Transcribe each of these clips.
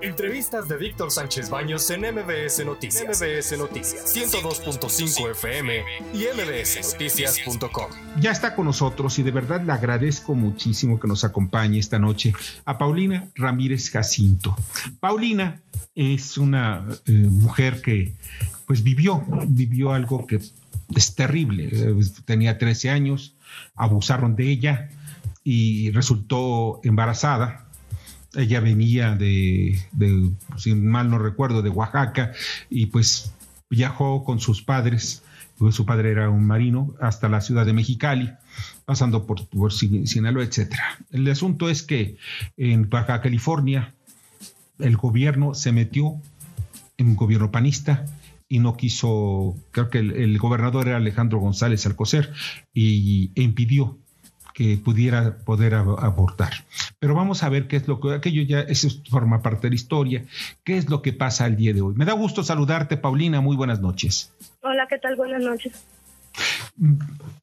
Entrevistas de Víctor Sánchez Baños en MBS Noticias. MBS Noticias 102.5 FM y mbsnoticias.com. Ya está con nosotros y de verdad le agradezco muchísimo que nos acompañe esta noche a Paulina Ramírez Jacinto. Paulina es una eh, mujer que pues vivió, vivió algo que es terrible. Tenía 13 años, abusaron de ella y resultó embarazada ella venía de, si mal no recuerdo, de Oaxaca y pues viajó con sus padres, pues su padre era un marino, hasta la ciudad de Mexicali, pasando por, por Sinaloa, etc. El asunto es que en Baja California el gobierno se metió en un gobierno panista y no quiso, creo que el, gobernador era Alejandro González Alcocer y e impidió que pudiera poder abortar. Pero vamos a ver qué es lo que aquello ya eso forma parte de la historia, qué es lo que pasa el día de hoy. Me da gusto saludarte, Paulina, muy buenas noches. Hola, ¿qué tal? Buenas noches.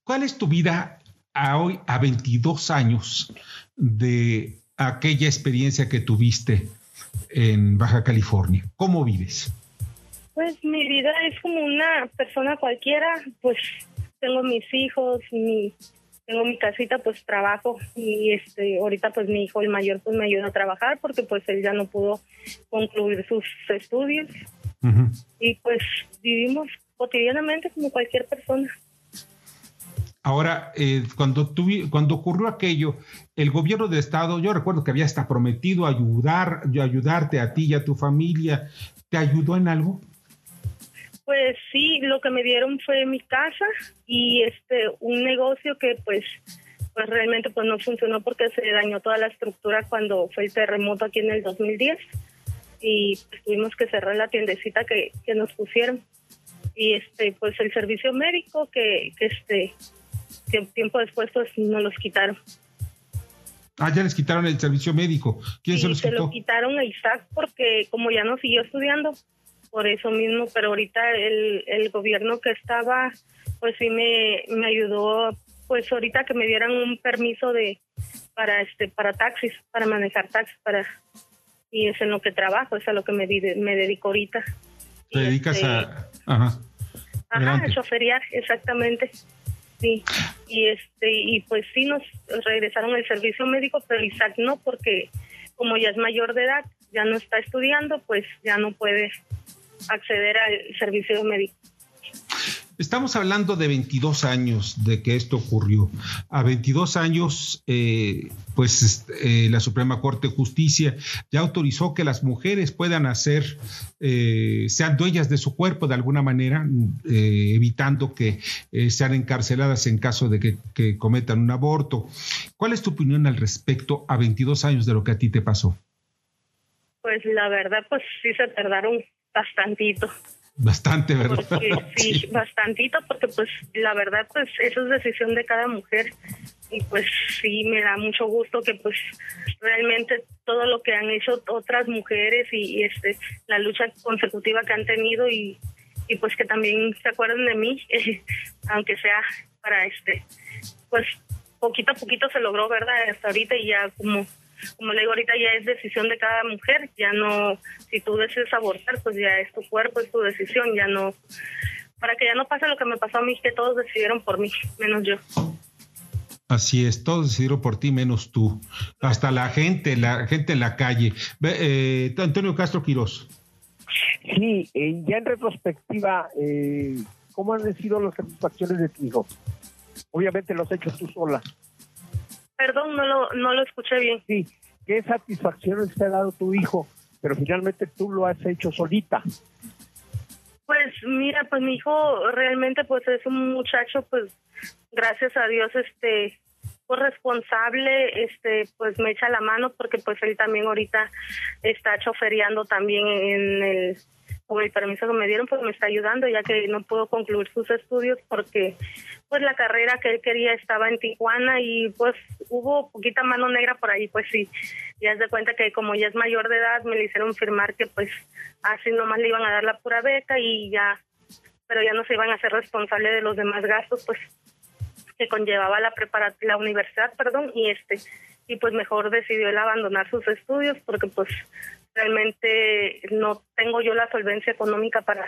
¿Cuál es tu vida a hoy a 22 años de aquella experiencia que tuviste en Baja California? ¿Cómo vives? Pues mi vida es como una persona cualquiera, pues tengo mis hijos, mi tengo mi casita, pues trabajo y este ahorita pues mi hijo el mayor pues me ayuda a trabajar porque pues él ya no pudo concluir sus estudios y pues vivimos cotidianamente como cualquier persona. Ahora, eh, cuando, cuando ocurrió aquello, el gobierno de Estado, yo recuerdo que había hasta prometido ayudar, ayudarte a ti y a tu familia, ¿te ayudó en algo? Pues sí, lo que me dieron fue mi casa y este un negocio que pues pues realmente pues no funcionó porque se dañó toda la estructura cuando fue el terremoto aquí en el 2010 y pues, tuvimos que cerrar la tiendecita que, que nos pusieron y este pues el servicio médico que, que este que tiempo después pues nos los quitaron. Ah, ya les quitaron el servicio médico. ¿Quién se los quitó? Se lo quitaron a Isaac porque como ya no siguió estudiando, por eso mismo, pero ahorita el, el gobierno que estaba, pues sí me, me ayudó, pues ahorita que me dieran un permiso de para este para taxis, para manejar taxis, para y es en lo que trabajo, es a lo que me, me dedico ahorita. ¿Te dedicas a...? Este, ajá. Ajá, a choferiar, exactamente. Sí, y este y pues sí nos regresaron el servicio médico, pero Isaac no, porque como ya es mayor de edad, ya no está estudiando, pues ya no puede acceder al servicio médico. Estamos hablando de 22 años de que esto ocurrió. A 22 años, eh, pues eh, la Suprema Corte de Justicia ya autorizó que las mujeres puedan hacer, eh, sean dueñas de su cuerpo de alguna manera, evitando que sean encarceladas en caso de que, que cometan un aborto. ¿Cuál es tu opinión al respecto a 22 años de lo que a ti te pasó? Pues la verdad, pues sí se tardaron bastantito. Bastante, ¿verdad? sí, bastantito, porque pues la verdad, pues eso es decisión de cada mujer. Y pues sí, me da mucho gusto que pues realmente todo lo que han hecho otras mujeres y, este la lucha consecutiva que han tenido y, y pues que también se acuerden de mí, aunque sea para este, pues poquito a poquito se logró, ¿verdad? Hasta ahorita y ya como como le digo ahorita ya es decisión de cada mujer, ya no, si tú decides abortar, pues ya es tu cuerpo, es tu decisión, ya no, para que ya no pase lo que me pasó a mí, que todos decidieron por mí, menos yo. Así es, todos decidieron por ti menos tú, hasta la gente, la gente en la calle. Eh, Antonio Castro Quirós. Sí, eh, ya en retrospectiva, eh, ¿cómo han sido las satisfacciones de tu hijo? Obviamente los has hecho tú sola. Perdón, no lo, no lo escuché bien. Sí, ¿qué satisfacciones te ha dado tu hijo? Pero finalmente tú lo has hecho solita. Pues mira, pues mi hijo realmente pues es un muchacho pues gracias a Dios este pues responsable, este pues me echa la mano porque pues él también ahorita está choferiando también en el con el permiso que me dieron pues me está ayudando ya que no puedo concluir sus estudios porque pues la carrera que él quería estaba en Tijuana y pues hubo poquita mano negra por ahí, pues sí, ya es de cuenta que como ya es mayor de edad me le hicieron firmar que pues así nomás le iban a dar la pura beca y ya, pero ya no se iban a hacer responsable de los demás gastos pues que conllevaba la prepara la universidad, perdón, y este y pues mejor decidió él abandonar sus estudios porque pues realmente no tengo yo la solvencia económica para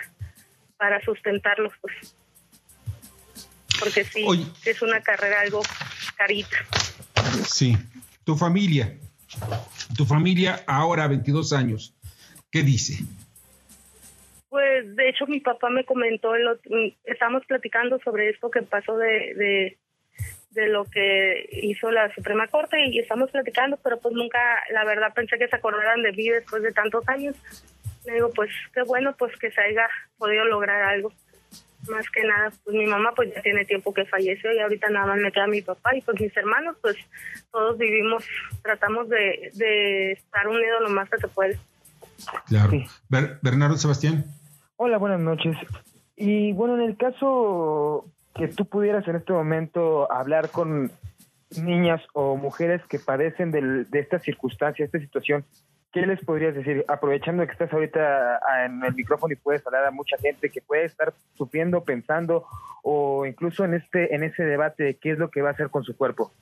para sustentarlos pues porque sí es una carrera algo carita. Sí. Tu familia. Tu familia ahora 22 años qué dice pues de hecho mi papá me comentó estamos platicando sobre esto que pasó de de lo que hizo la Suprema Corte y estamos platicando, pero pues nunca, la verdad, pensé que se acordaran de mí después de tantos años. Le digo, pues qué bueno pues que se haya podido lograr algo. Más que nada, pues mi mamá pues ya tiene tiempo que falleció y ahorita nada más me queda mi papá y pues mis hermanos, pues todos vivimos, tratamos de, de estar unidos lo más que se puede. Claro. Bernardo Sebastián. Hola, buenas noches. Y bueno, en el caso que tú pudieras en este momento hablar con niñas o mujeres que padecen de esta circunstancia, esta situación, ¿qué les podrías decir? Aprovechando que estás ahorita en el micrófono y puedes hablar a mucha gente que puede estar sufriendo, pensando o incluso en este en ese debate de qué es lo que va a hacer con su cuerpo.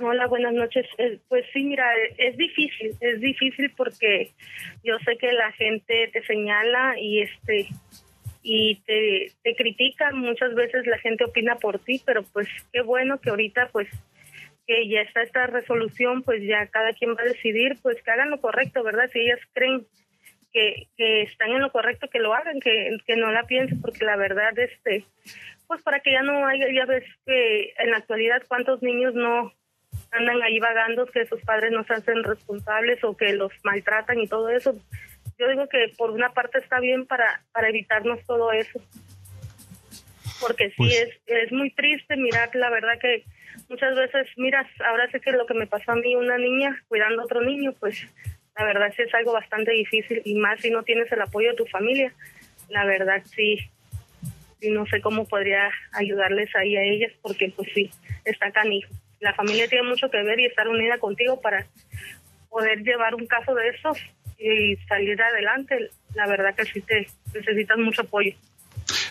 Hola, buenas noches. Eh, pues sí, mira, es difícil, es difícil porque yo sé que la gente te señala y este y te, te critican, muchas veces la gente opina por ti, pero pues qué bueno que ahorita pues que ya está esta resolución, pues ya cada quien va a decidir, pues que hagan lo correcto, ¿verdad? Si ellas creen que, que están en lo correcto, que lo hagan, que, que no la piensen, porque la verdad, este, pues para que ya no haya, ya ves que en la actualidad cuántos niños no andan ahí vagando, que sus padres no se hacen responsables o que los maltratan y todo eso, yo digo que por una parte está bien para, para evitarnos todo eso. Porque sí, pues es, es muy triste mirar, la verdad que muchas veces, miras, ahora sé que lo que me pasó a mí, una niña cuidando a otro niño, pues la verdad sí es algo bastante difícil y más si no tienes el apoyo de tu familia. La verdad sí, y no sé cómo podría ayudarles ahí a ellas porque pues sí, está canijo. La familia tiene mucho que ver y estar unida contigo para poder llevar un caso de estos y salir adelante, la verdad que sí te necesitas mucho apoyo.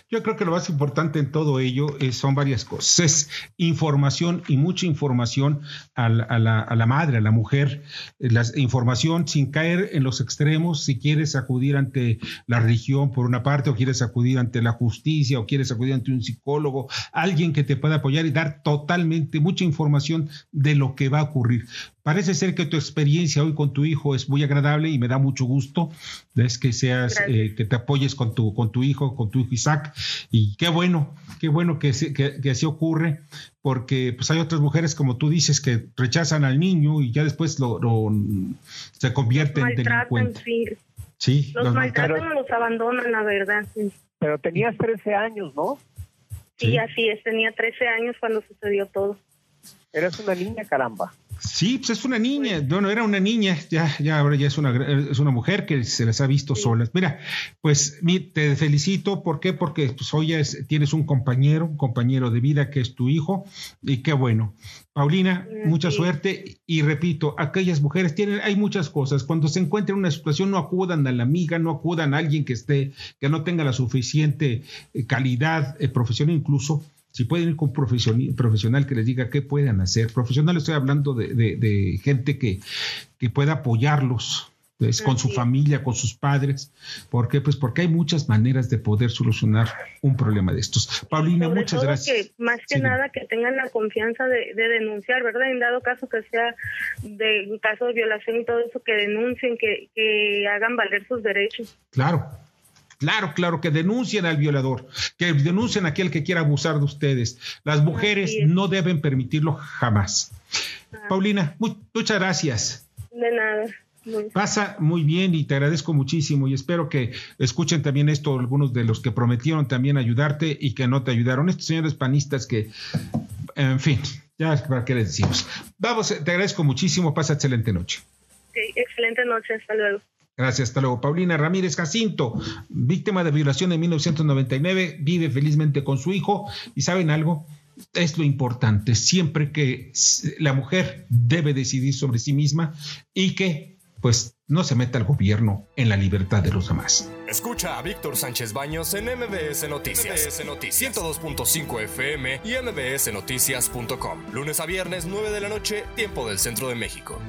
Yo creo que lo más importante en todo ello es, son varias cosas. Es información y mucha información a la, a la, a la madre, a la mujer. La información sin caer en los extremos. Si quieres acudir ante la religión por una parte, o quieres acudir ante la justicia, o quieres acudir ante un psicólogo, alguien que te pueda apoyar y dar totalmente mucha información de lo que va a ocurrir. Parece ser que tu experiencia hoy con tu hijo es muy agradable y me da mucho gusto. Es que seas, eh, que te apoyes con tu, con tu hijo, con tu hijo Isaac. Y qué bueno, qué bueno que, que, así ocurre, porque pues hay otras mujeres, como tú dices, que rechazan al niño y ya después lo, se convierten en delincuente. Sí. los, maltratan o los abandonan, la verdad. Pero tenías 13 años, ¿no? Sí, sí, así es, tenía 13 años cuando sucedió todo. Eres una niña, caramba. Sí, pues es una niña, bueno, era una niña, ya, ya ahora ya es una, es una mujer que se las ha visto solas. Mira, pues te felicito, ¿por qué? Porque pues, hoy tienes un compañero, un compañero de vida que es tu hijo, y qué bueno. Paulina, mucha suerte, y repito, aquellas mujeres tienen, hay muchas cosas, cuando se encuentran en una situación no acudan a la amiga, no acudan a alguien que esté, que no tenga la suficiente eh, calidad eh, profesional incluso, si pueden ir con un profesional que les diga qué pueden hacer. Profesional estoy hablando de, gente que, que pueda apoyarlos. Pues, con su familia, con sus padres. ¿Por qué? Pues porque hay muchas maneras de poder solucionar un problema de estos. Paulina, muchas gracias. más que nada que tengan la confianza de, denunciar, ¿verdad? En dado caso que sea de caso de violación y todo eso, que denuncien, que, que hagan valer sus derechos. Claro, Claro, claro, que denuncien al violador, que denuncien a aquel que quiera abusar de ustedes. Las mujeres no deben permitirlo jamás. Ah. Paulina, muchas gracias. De nada. Pasa muy bien y te agradezco muchísimo y espero que escuchen también esto algunos de los que prometieron también ayudarte y que no te ayudaron. Estos señores panistas que, en fin, ya para qué les decimos. Vamos, te agradezco muchísimo, pasa excelente noche. excelente noche, hasta luego. Gracias, hasta luego. Paulina Ramírez Jacinto, víctima de violación en 1999, vive felizmente con su hijo y ¿saben algo? Es lo importante, siempre que la mujer debe decidir sobre sí misma y que pues no se meta el gobierno en la libertad de los demás. Escucha a Víctor Sánchez Baños en MBS Noticias. MBS Noticias 102.5 FM y MBSNoticias.com. Lunes a viernes, 9 de la noche, tiempo del centro de México.